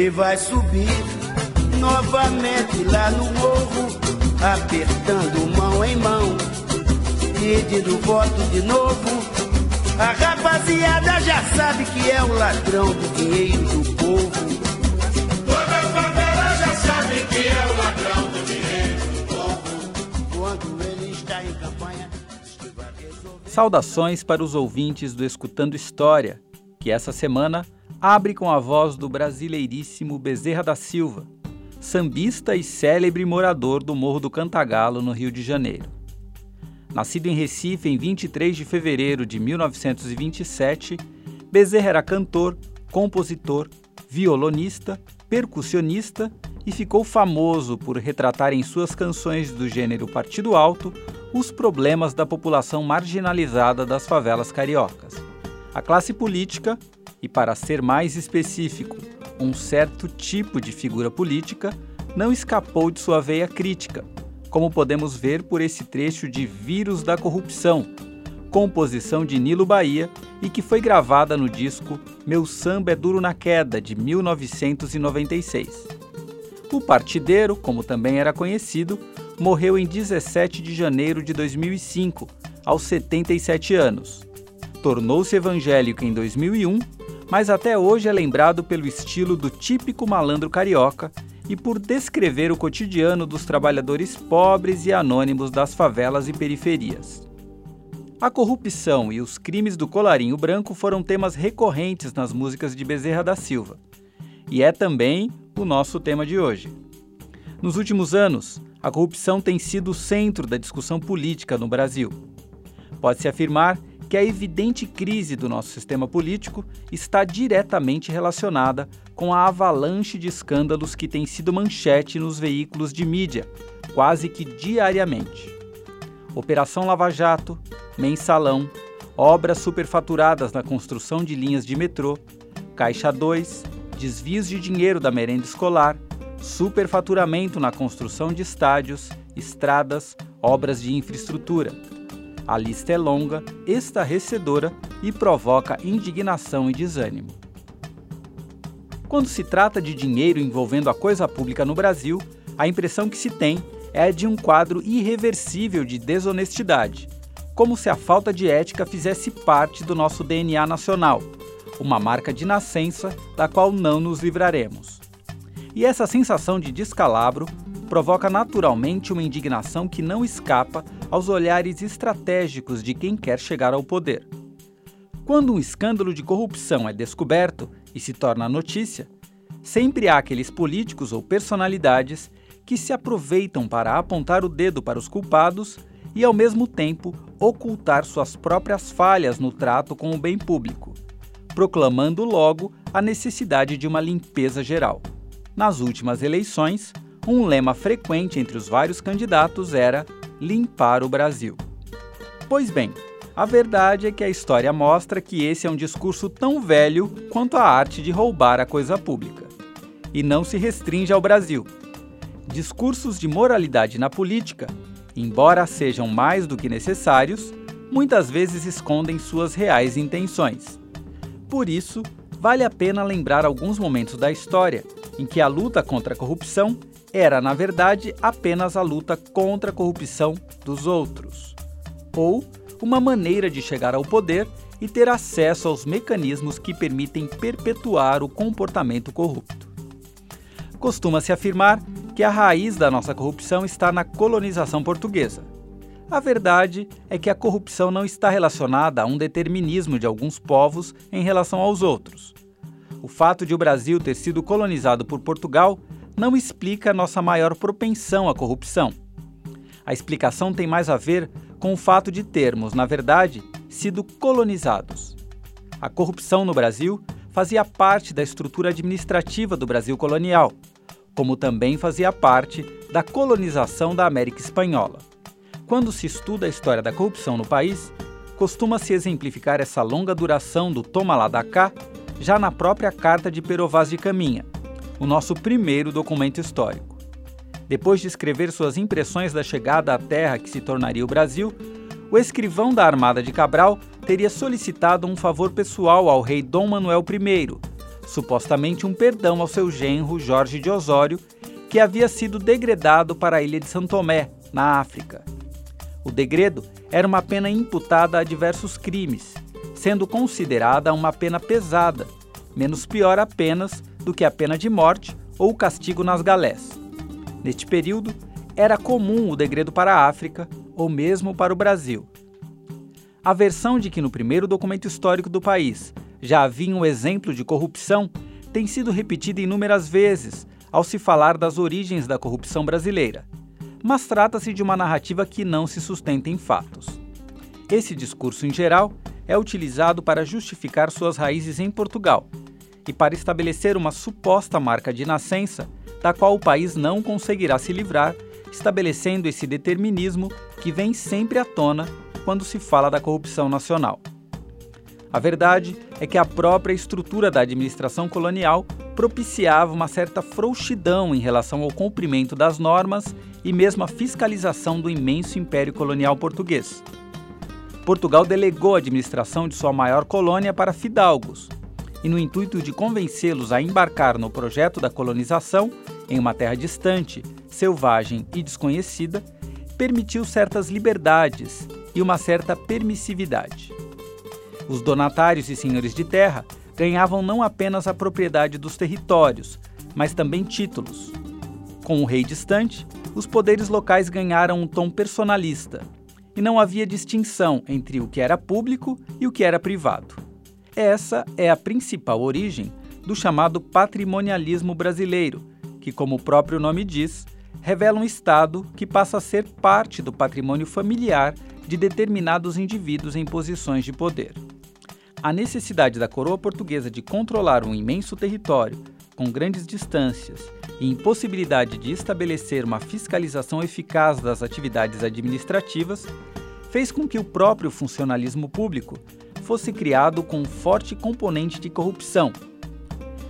Ele vai subir novamente lá no morro, apertando mão em mão, pedindo voto de novo. A rapaziada já sabe que é o ladrão do dinheiro do povo. Toda a favela já sabe que é o ladrão do dinheiro do povo. Quando ele está em campanha, Saudações para os ouvintes do Escutando História, que essa semana abre com a voz do brasileiríssimo Bezerra da Silva, sambista e célebre morador do Morro do Cantagalo, no Rio de Janeiro. Nascido em Recife em 23 de fevereiro de 1927, Bezerra era cantor, compositor, violonista, percussionista e ficou famoso por retratar em suas canções do gênero Partido Alto os problemas da população marginalizada das favelas cariocas. A classe política, e para ser mais específico, um certo tipo de figura política, não escapou de sua veia crítica, como podemos ver por esse trecho de Vírus da Corrupção, composição de Nilo Bahia e que foi gravada no disco Meu Samba é Duro na Queda, de 1996. O partideiro, como também era conhecido, morreu em 17 de janeiro de 2005, aos 77 anos. Tornou-se evangélico em 2001, mas até hoje é lembrado pelo estilo do típico malandro carioca e por descrever o cotidiano dos trabalhadores pobres e anônimos das favelas e periferias. A corrupção e os crimes do colarinho branco foram temas recorrentes nas músicas de Bezerra da Silva. E é também o nosso tema de hoje. Nos últimos anos, a corrupção tem sido o centro da discussão política no Brasil. Pode-se afirmar que a evidente crise do nosso sistema político está diretamente relacionada com a avalanche de escândalos que tem sido manchete nos veículos de mídia, quase que diariamente. Operação Lava Jato, Mensalão, obras superfaturadas na construção de linhas de metrô, Caixa 2, desvios de dinheiro da merenda escolar, superfaturamento na construção de estádios, estradas, obras de infraestrutura. A lista é longa, estarrecedora e provoca indignação e desânimo. Quando se trata de dinheiro envolvendo a coisa pública no Brasil, a impressão que se tem é a de um quadro irreversível de desonestidade, como se a falta de ética fizesse parte do nosso DNA nacional, uma marca de nascença da qual não nos livraremos. E essa sensação de descalabro provoca naturalmente uma indignação que não escapa aos olhares estratégicos de quem quer chegar ao poder. Quando um escândalo de corrupção é descoberto e se torna notícia, sempre há aqueles políticos ou personalidades que se aproveitam para apontar o dedo para os culpados e, ao mesmo tempo, ocultar suas próprias falhas no trato com o bem público, proclamando logo a necessidade de uma limpeza geral. Nas últimas eleições, um lema frequente entre os vários candidatos era limpar o Brasil. Pois bem, a verdade é que a história mostra que esse é um discurso tão velho quanto a arte de roubar a coisa pública. E não se restringe ao Brasil. Discursos de moralidade na política, embora sejam mais do que necessários, muitas vezes escondem suas reais intenções. Por isso, vale a pena lembrar alguns momentos da história em que a luta contra a corrupção era, na verdade, apenas a luta contra a corrupção dos outros, ou uma maneira de chegar ao poder e ter acesso aos mecanismos que permitem perpetuar o comportamento corrupto. Costuma-se afirmar que a raiz da nossa corrupção está na colonização portuguesa. A verdade é que a corrupção não está relacionada a um determinismo de alguns povos em relação aos outros. O fato de o Brasil ter sido colonizado por Portugal não explica nossa maior propensão à corrupção. A explicação tem mais a ver com o fato de termos, na verdade, sido colonizados. A corrupção no Brasil fazia parte da estrutura administrativa do Brasil colonial, como também fazia parte da colonização da América Espanhola. Quando se estuda a história da corrupção no país, costuma-se exemplificar essa longa duração do toma lá da cá já na própria Carta de Perovaz de Caminha, o nosso primeiro documento histórico. Depois de escrever suas impressões da chegada à terra que se tornaria o Brasil, o escrivão da Armada de Cabral teria solicitado um favor pessoal ao rei Dom Manuel I, supostamente um perdão ao seu genro Jorge de Osório, que havia sido degredado para a ilha de São Tomé, na África. O degredo era uma pena imputada a diversos crimes, sendo considerada uma pena pesada, menos pior apenas do que a pena de morte ou o castigo nas galés. Neste período, era comum o degredo para a África ou mesmo para o Brasil. A versão de que no primeiro documento histórico do país já havia um exemplo de corrupção tem sido repetida inúmeras vezes ao se falar das origens da corrupção brasileira, mas trata-se de uma narrativa que não se sustenta em fatos. Esse discurso, em geral, é utilizado para justificar suas raízes em Portugal e para estabelecer uma suposta marca de nascença da qual o país não conseguirá se livrar, estabelecendo esse determinismo que vem sempre à tona quando se fala da corrupção nacional. A verdade é que a própria estrutura da administração colonial propiciava uma certa frouxidão em relação ao cumprimento das normas e mesmo a fiscalização do imenso império colonial português. Portugal delegou a administração de sua maior colônia para fidalgos, e no intuito de convencê-los a embarcar no projeto da colonização em uma terra distante, selvagem e desconhecida, permitiu certas liberdades e uma certa permissividade. Os donatários e senhores de terra ganhavam não apenas a propriedade dos territórios, mas também títulos. Com o rei distante, os poderes locais ganharam um tom personalista, e não havia distinção entre o que era público e o que era privado. Essa é a principal origem do chamado patrimonialismo brasileiro, que, como o próprio nome diz, revela um Estado que passa a ser parte do patrimônio familiar de determinados indivíduos em posições de poder. A necessidade da coroa portuguesa de controlar um imenso território, com grandes distâncias, e impossibilidade de estabelecer uma fiscalização eficaz das atividades administrativas, fez com que o próprio funcionalismo público fosse criado com um forte componente de corrupção.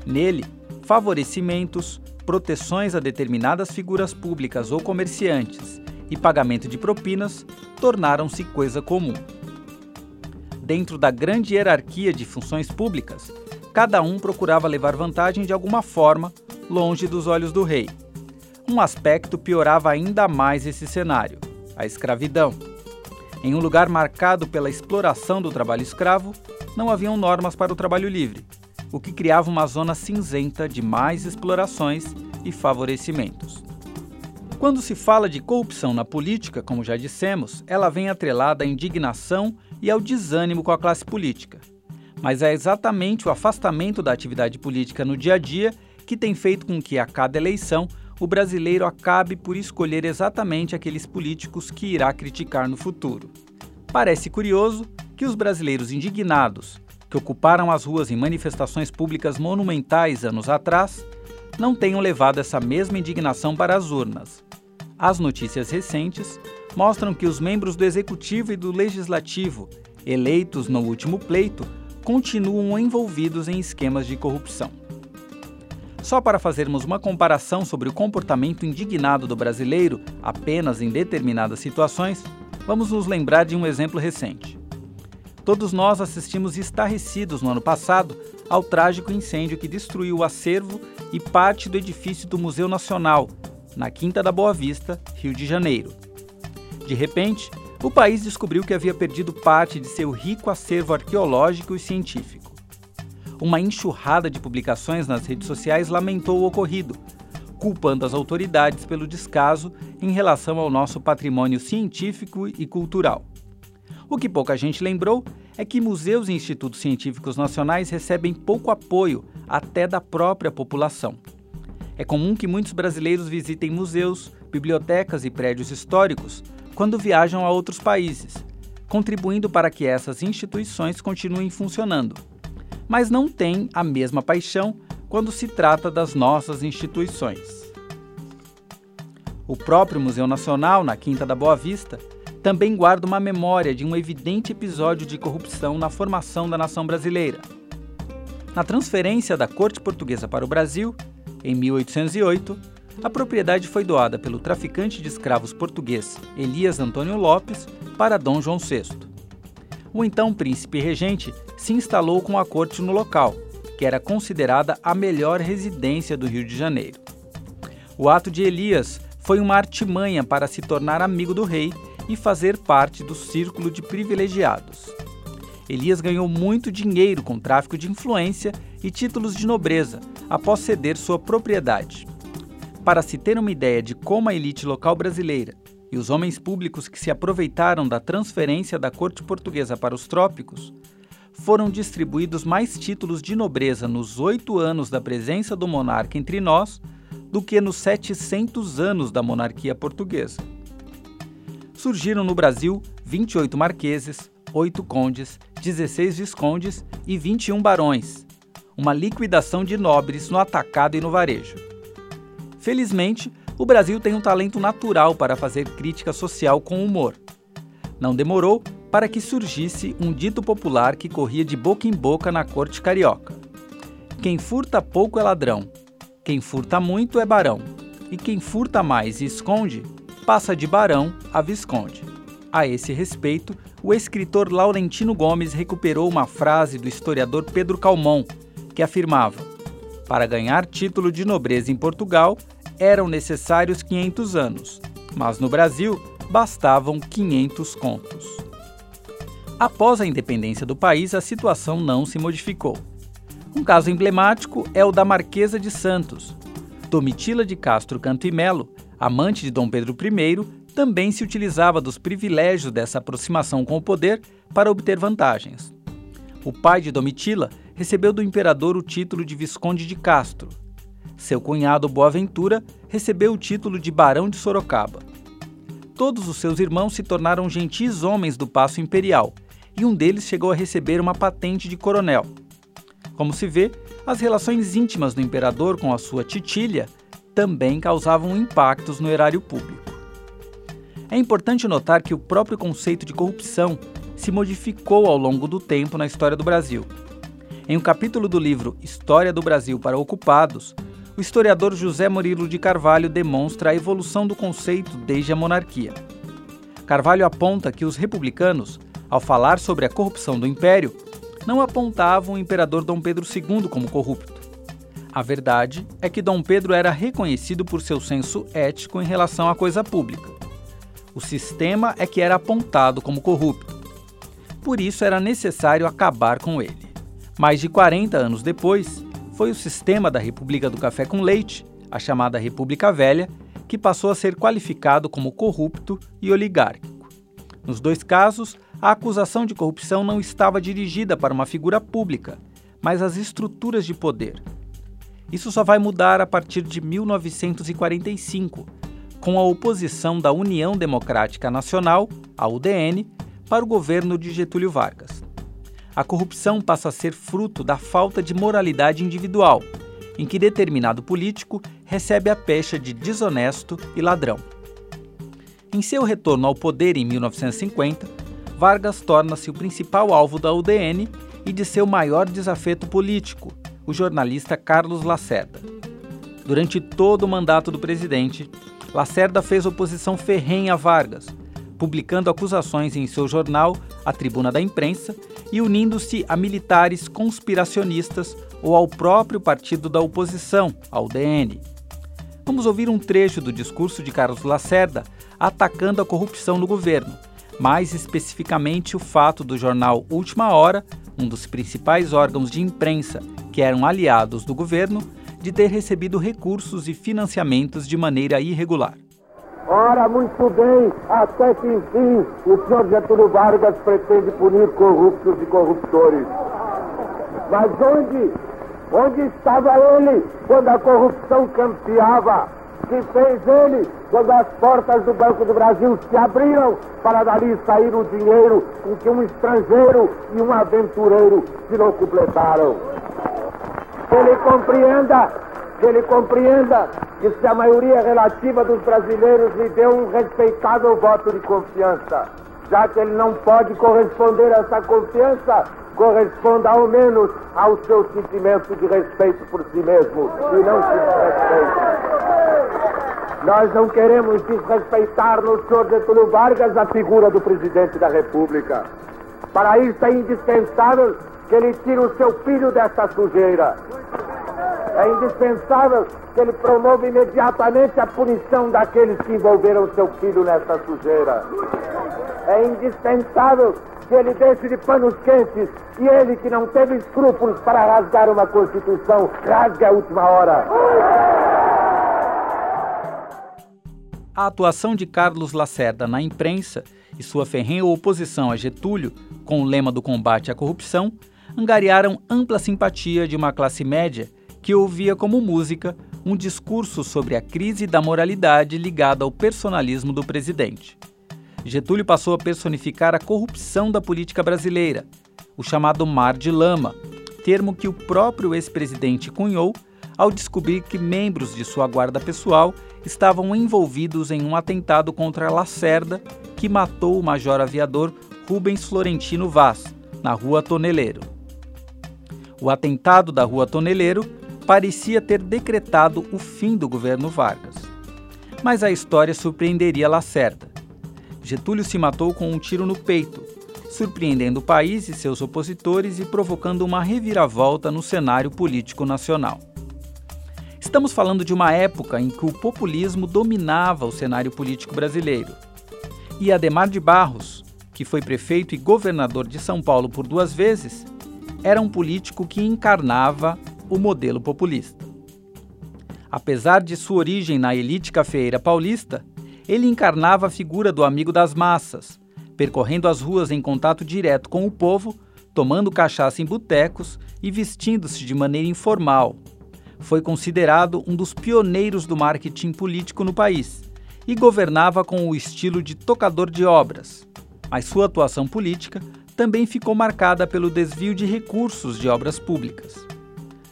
Nele, favorecimentos, proteções a determinadas figuras públicas ou comerciantes e pagamento de propinas tornaram-se coisa comum. Dentro da grande hierarquia de funções públicas, cada um procurava levar vantagem de alguma forma, longe dos olhos do rei. Um aspecto piorava ainda mais esse cenário: a escravidão. Em um lugar marcado pela exploração do trabalho escravo, não haviam normas para o trabalho livre, o que criava uma zona cinzenta de mais explorações e favorecimentos. Quando se fala de corrupção na política, como já dissemos, ela vem atrelada à indignação e ao desânimo com a classe política. Mas é exatamente o afastamento da atividade política no dia a dia que tem feito com que, a cada eleição, o brasileiro acabe por escolher exatamente aqueles políticos que irá criticar no futuro. Parece curioso que os brasileiros indignados, que ocuparam as ruas em manifestações públicas monumentais anos atrás, não tenham levado essa mesma indignação para as urnas. As notícias recentes mostram que os membros do Executivo e do Legislativo, eleitos no último pleito, continuam envolvidos em esquemas de corrupção. Só para fazermos uma comparação sobre o comportamento indignado do brasileiro apenas em determinadas situações, vamos nos lembrar de um exemplo recente. Todos nós assistimos estarrecidos no ano passado ao trágico incêndio que destruiu o acervo e parte do edifício do Museu Nacional, na Quinta da Boa Vista, Rio de Janeiro. De repente, o país descobriu que havia perdido parte de seu rico acervo arqueológico e científico. Uma enxurrada de publicações nas redes sociais lamentou o ocorrido, culpando as autoridades pelo descaso em relação ao nosso patrimônio científico e cultural. O que pouca gente lembrou é que museus e institutos científicos nacionais recebem pouco apoio até da própria população. É comum que muitos brasileiros visitem museus, bibliotecas e prédios históricos quando viajam a outros países, contribuindo para que essas instituições continuem funcionando. Mas não têm a mesma paixão quando se trata das nossas instituições. O próprio Museu Nacional, na Quinta da Boa Vista, também guarda uma memória de um evidente episódio de corrupção na formação da nação brasileira. Na transferência da corte portuguesa para o Brasil, em 1808, a propriedade foi doada pelo traficante de escravos português Elias Antônio Lopes para Dom João VI. O então príncipe regente se instalou com a corte no local, que era considerada a melhor residência do Rio de Janeiro. O ato de Elias foi uma artimanha para se tornar amigo do rei e fazer parte do círculo de privilegiados. Elias ganhou muito dinheiro com tráfico de influência e títulos de nobreza após ceder sua propriedade. Para se ter uma ideia de como a elite local brasileira e os homens públicos que se aproveitaram da transferência da corte portuguesa para os trópicos, foram distribuídos mais títulos de nobreza nos oito anos da presença do monarca entre nós do que nos 700 anos da monarquia portuguesa. Surgiram no Brasil 28 marqueses, 8 condes, 16 viscondes e 21 barões, uma liquidação de nobres no atacado e no varejo. Felizmente, o Brasil tem um talento natural para fazer crítica social com humor. Não demorou para que surgisse um dito popular que corria de boca em boca na corte carioca: Quem furta pouco é ladrão, quem furta muito é barão, e quem furta mais e esconde, passa de barão a visconde. A esse respeito, o escritor Laurentino Gomes recuperou uma frase do historiador Pedro Calmon, que afirmava: Para ganhar título de nobreza em Portugal, eram necessários 500 anos, mas no Brasil bastavam 500 contos. Após a independência do país, a situação não se modificou. Um caso emblemático é o da Marquesa de Santos. Domitila de Castro Canto e Melo, amante de Dom Pedro I, também se utilizava dos privilégios dessa aproximação com o poder para obter vantagens. O pai de Domitila recebeu do imperador o título de Visconde de Castro. Seu cunhado Boaventura recebeu o título de Barão de Sorocaba. Todos os seus irmãos se tornaram gentis homens do Paço Imperial, e um deles chegou a receber uma patente de coronel. Como se vê, as relações íntimas do imperador com a sua titilha também causavam impactos no erário público. É importante notar que o próprio conceito de corrupção se modificou ao longo do tempo na história do Brasil. Em um capítulo do livro História do Brasil para Ocupados, o historiador José Murilo de Carvalho demonstra a evolução do conceito desde a monarquia. Carvalho aponta que os republicanos, ao falar sobre a corrupção do império, não apontavam o imperador Dom Pedro II como corrupto. A verdade é que Dom Pedro era reconhecido por seu senso ético em relação à coisa pública. O sistema é que era apontado como corrupto. Por isso era necessário acabar com ele. Mais de 40 anos depois, foi o sistema da República do Café com Leite, a chamada República Velha, que passou a ser qualificado como corrupto e oligárquico. Nos dois casos, a acusação de corrupção não estava dirigida para uma figura pública, mas às estruturas de poder. Isso só vai mudar a partir de 1945, com a oposição da União Democrática Nacional, a UDN, para o governo de Getúlio Vargas. A corrupção passa a ser fruto da falta de moralidade individual, em que determinado político recebe a pecha de desonesto e ladrão. Em seu retorno ao poder em 1950, Vargas torna-se o principal alvo da UDN e de seu maior desafeto político, o jornalista Carlos Lacerda. Durante todo o mandato do presidente, Lacerda fez oposição ferrenha a Vargas, publicando acusações em seu jornal, A Tribuna da Imprensa, e unindo-se a militares conspiracionistas ou ao próprio partido da oposição, ao DN. Vamos ouvir um trecho do discurso de Carlos Lacerda atacando a corrupção no governo, mais especificamente o fato do jornal Última Hora, um dos principais órgãos de imprensa que eram aliados do governo, de ter recebido recursos e financiamentos de maneira irregular. Ora, muito bem, até que enfim o senhor Getúlio Vargas pretende punir corruptos e corruptores. Mas onde, onde estava ele quando a corrupção campeava? Que fez ele quando as portas do Banco do Brasil se abriram para dali sair o dinheiro com que um estrangeiro e um aventureiro se não completaram? ele compreenda, que ele compreenda que se a maioria relativa dos brasileiros lhe deu um respeitável voto de confiança, já que ele não pode corresponder a essa confiança, corresponda ao menos ao seu sentimento de respeito por si mesmo e não se desrespeite. Nós não queremos desrespeitar no senhor Getúlio Vargas a figura do presidente da República. Para isso é indispensável que ele tire o seu filho dessa sujeira. É indispensável que ele promova imediatamente a punição daqueles que envolveram seu filho nessa sujeira. É indispensável que ele deixe de panos quentes e ele que não teve escrúpulos para rasgar uma Constituição, rasgue a última hora. A atuação de Carlos Lacerda na imprensa e sua ferrenha oposição a Getúlio, com o lema do combate à corrupção, angariaram ampla simpatia de uma classe média que ouvia como música um discurso sobre a crise da moralidade ligada ao personalismo do presidente. Getúlio passou a personificar a corrupção da política brasileira, o chamado mar de lama, termo que o próprio ex-presidente cunhou ao descobrir que membros de sua guarda pessoal estavam envolvidos em um atentado contra Lacerda, que matou o major aviador Rubens Florentino Vaz, na Rua Toneleiro. O atentado da Rua Toneleiro parecia ter decretado o fim do governo Vargas. Mas a história surpreenderia Lacerda. Getúlio se matou com um tiro no peito, surpreendendo o país e seus opositores e provocando uma reviravolta no cenário político nacional. Estamos falando de uma época em que o populismo dominava o cenário político brasileiro. E Ademar de Barros, que foi prefeito e governador de São Paulo por duas vezes, era um político que encarnava o modelo populista. Apesar de sua origem na elite cafeeira paulista, ele encarnava a figura do amigo das massas, percorrendo as ruas em contato direto com o povo, tomando cachaça em botecos e vestindo-se de maneira informal. Foi considerado um dos pioneiros do marketing político no país e governava com o estilo de tocador de obras. Mas sua atuação política também ficou marcada pelo desvio de recursos de obras públicas.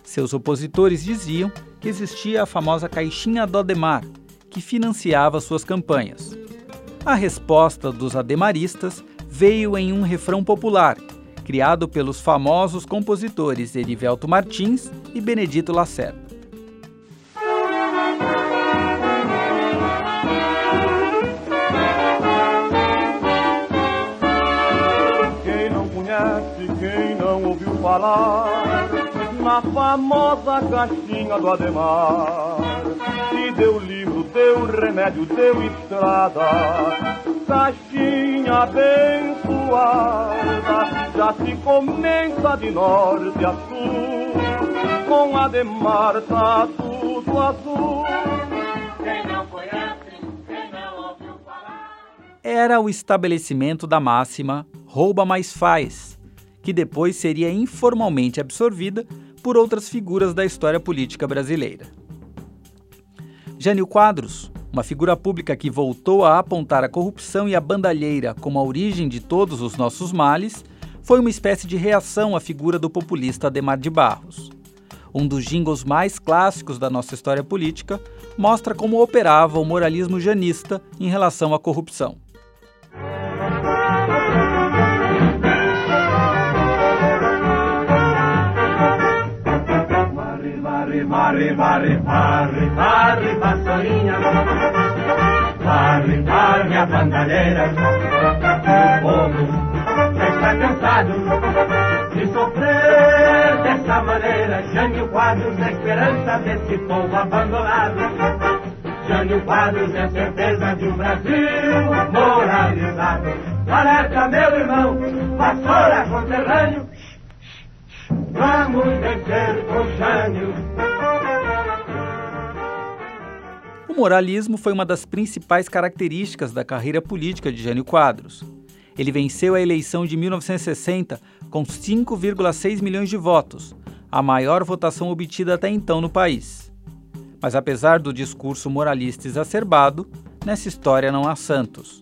Seus opositores diziam que existia a famosa caixinha do Ademar, que financiava suas campanhas. A resposta dos ademaristas veio em um refrão popular, criado pelos famosos compositores Erivelto Martins e Benedito Lacerda. falar na famosa caixinha do Ademar. Se deu livro, deu remédio, deu estrada, caixinha abençoada, já se comenta de norte a sul, com Ademar tá tudo azul. Quem não conhece, quem não ouviu falar. Era o estabelecimento da máxima rouba mais faz que depois seria informalmente absorvida por outras figuras da história política brasileira. Jânio Quadros, uma figura pública que voltou a apontar a corrupção e a bandalheira como a origem de todos os nossos males, foi uma espécie de reação à figura do populista Ademar de Barros. Um dos jingles mais clássicos da nossa história política mostra como operava o moralismo janista em relação à corrupção. Varre, varre, varre, varre, vassourinha. Varre, varre a bandalheira. O povo já está cansado de sofrer dessa maneira. Jânio Quadros é esperança desse povo abandonado. Jânio Quadros é certeza de um Brasil moralizado. Alerta, meu irmão, vassoura conterrâneo. Vamos vencer com Jânio. Moralismo foi uma das principais características da carreira política de Jânio Quadros. Ele venceu a eleição de 1960 com 5,6 milhões de votos, a maior votação obtida até então no país. Mas apesar do discurso moralista exacerbado, nessa história não há santos.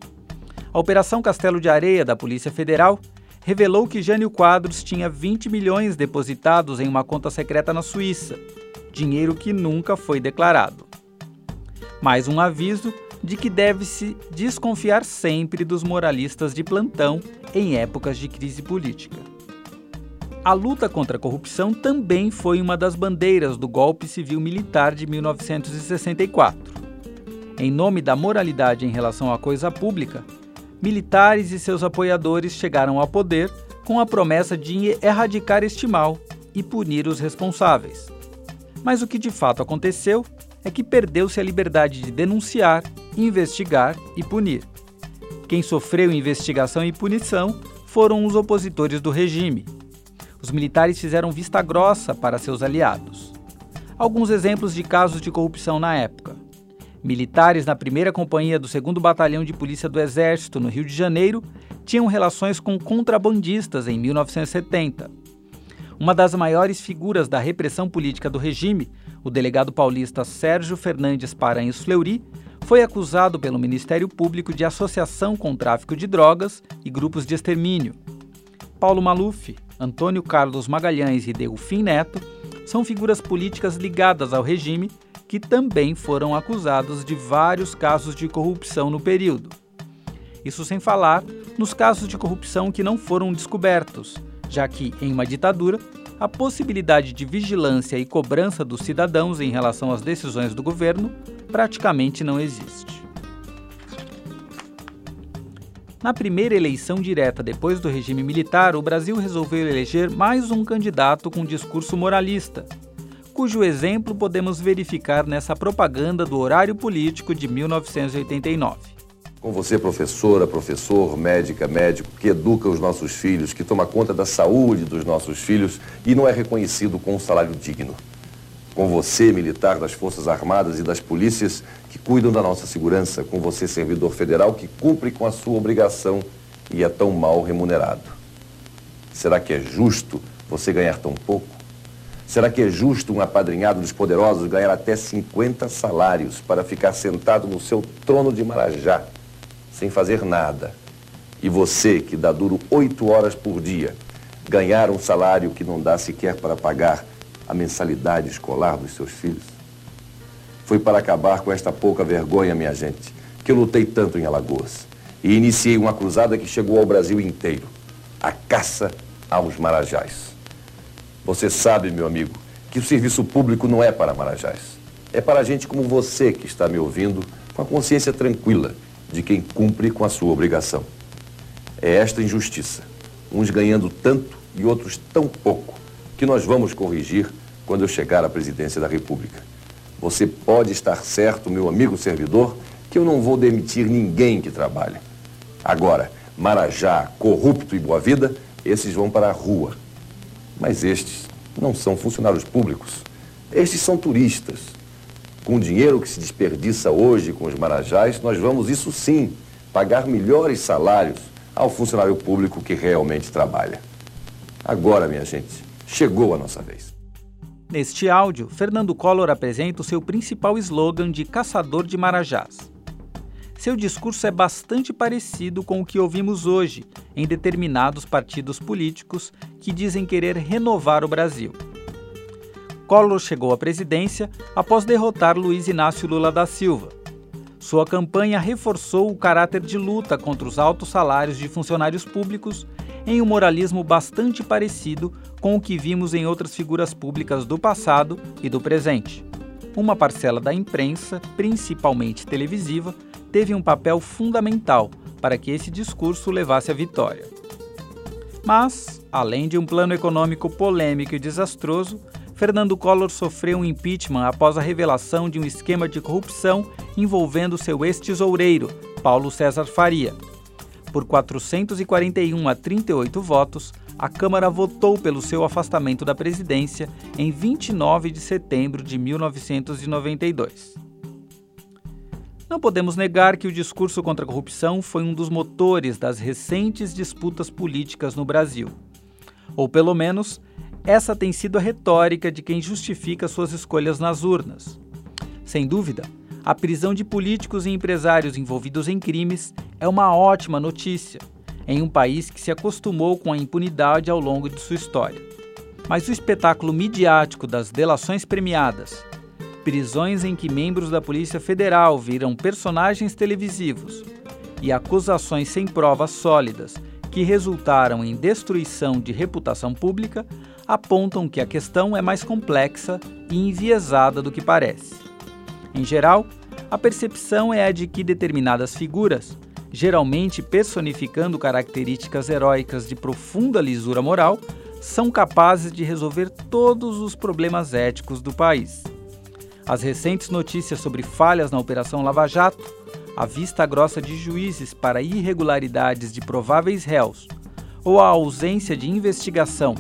A Operação Castelo de Areia da Polícia Federal revelou que Jânio Quadros tinha 20 milhões depositados em uma conta secreta na Suíça, dinheiro que nunca foi declarado. Mais um aviso de que deve-se desconfiar sempre dos moralistas de plantão em épocas de crise política. A luta contra a corrupção também foi uma das bandeiras do golpe civil-militar de 1964. Em nome da moralidade em relação à coisa pública, militares e seus apoiadores chegaram ao poder com a promessa de erradicar este mal e punir os responsáveis. Mas o que de fato aconteceu é que perdeu-se a liberdade de denunciar, investigar e punir. Quem sofreu investigação e punição foram os opositores do regime. Os militares fizeram vista grossa para seus aliados. Alguns exemplos de casos de corrupção na época. Militares na primeira companhia do 2 Batalhão de Polícia do Exército, no Rio de Janeiro, tinham relações com contrabandistas em 1970. Uma das maiores figuras da repressão política do regime, o delegado paulista Sérgio Fernandes Paranhos Fleury, foi acusado pelo Ministério Público de associação com tráfico de drogas e grupos de extermínio. Paulo Maluf, Antônio Carlos Magalhães e Delfim Neto são figuras políticas ligadas ao regime que também foram acusados de vários casos de corrupção no período. Isso sem falar nos casos de corrupção que não foram descobertos, já que, em uma ditadura, a possibilidade de vigilância e cobrança dos cidadãos em relação às decisões do governo praticamente não existe. Na primeira eleição direta depois do regime militar, o Brasil resolveu eleger mais um candidato com discurso moralista, cujo exemplo podemos verificar nessa propaganda do horário político de 1989. Com você, professora, professor, médica, médico, que educa os nossos filhos, que toma conta da saúde dos nossos filhos e não é reconhecido com um salário digno. Com você, militar das Forças Armadas e das polícias, que cuidam da nossa segurança. Com você, servidor federal, que cumpre com a sua obrigação e é tão mal remunerado. Será que é justo você ganhar tão pouco? Será que é justo um apadrinhado dos poderosos ganhar até 50 salários para ficar sentado no seu trono de Marajá, sem fazer nada? E você, que dá duro oito horas por dia, ganhar um salário que não dá sequer para pagar a mensalidade escolar dos seus filhos? Foi para acabar com esta pouca vergonha, minha gente, que eu lutei tanto em Alagoas. E iniciei uma cruzada que chegou ao Brasil inteiro. A caça aos marajás. Você sabe, meu amigo, que o serviço público não é para Marajás. É para gente como você que está me ouvindo, com a consciência tranquila de quem cumpre com a sua obrigação. É esta injustiça, uns ganhando tanto e outros tão pouco, que nós vamos corrigir quando eu chegar à presidência da República. Você pode estar certo, meu amigo servidor, que eu não vou demitir ninguém que trabalha. Agora, Marajá, corrupto e boa vida, esses vão para a rua mas estes não são funcionários públicos. Estes são turistas. Com o dinheiro que se desperdiça hoje com os marajás, nós vamos, isso sim, pagar melhores salários ao funcionário público que realmente trabalha. Agora, minha gente, chegou a nossa vez. Neste áudio, Fernando Collor apresenta o seu principal slogan de caçador de marajás. Seu discurso é bastante parecido com o que ouvimos hoje em determinados partidos políticos que dizem querer renovar o Brasil. Collor chegou à presidência após derrotar Luiz Inácio Lula da Silva. Sua campanha reforçou o caráter de luta contra os altos salários de funcionários públicos em um moralismo bastante parecido com o que vimos em outras figuras públicas do passado e do presente. Uma parcela da imprensa, principalmente televisiva, teve um papel fundamental para que esse discurso levasse à vitória. Mas, além de um plano econômico polêmico e desastroso, Fernando Collor sofreu um impeachment após a revelação de um esquema de corrupção envolvendo seu ex-tesoureiro, Paulo César Faria. Por 441 a 38 votos, a Câmara votou pelo seu afastamento da presidência em 29 de setembro de 1992. Não podemos negar que o discurso contra a corrupção foi um dos motores das recentes disputas políticas no Brasil. Ou pelo menos, essa tem sido a retórica de quem justifica suas escolhas nas urnas. Sem dúvida, a prisão de políticos e empresários envolvidos em crimes é uma ótima notícia, em um país que se acostumou com a impunidade ao longo de sua história. Mas o espetáculo midiático das delações premiadas, prisões em que membros da Polícia Federal viram personagens televisivos e acusações sem provas sólidas que resultaram em destruição de reputação pública apontam que a questão é mais complexa e enviesada do que parece. Em geral, a percepção é a de que determinadas figuras, geralmente personificando características heróicas de profunda lisura moral, são capazes de resolver todos os problemas éticos do país. As recentes notícias sobre falhas na Operação Lava Jato, a vista grossa de juízes para irregularidades de prováveis réus ou a ausência de investigação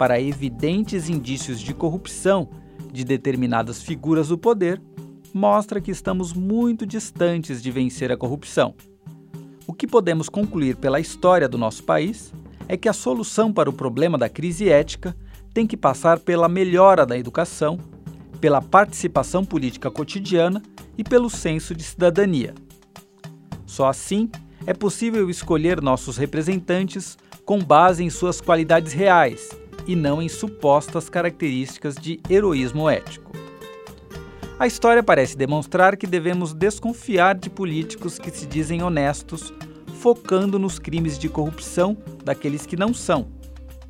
para evidentes indícios de corrupção de determinadas figuras do poder mostra que estamos muito distantes de vencer a corrupção. O que podemos concluir pela história do nosso país é que a solução para o problema da crise ética tem que passar pela melhora da educação, pela participação política cotidiana e pelo senso de cidadania. Só assim é possível escolher nossos representantes com base em suas qualidades reais e não em supostas características de heroísmo ético. A história parece demonstrar que devemos desconfiar de políticos que se dizem honestos, focando nos crimes de corrupção daqueles que não são,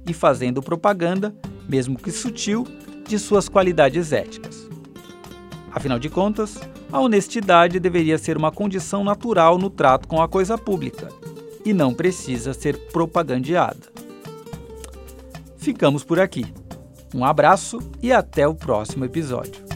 e fazendo propaganda, mesmo que sutil, de suas qualidades éticas. Afinal de contas, a honestidade deveria ser uma condição natural no trato com a coisa pública e não precisa ser propagandeada. Ficamos por aqui. Um abraço e até o próximo episódio.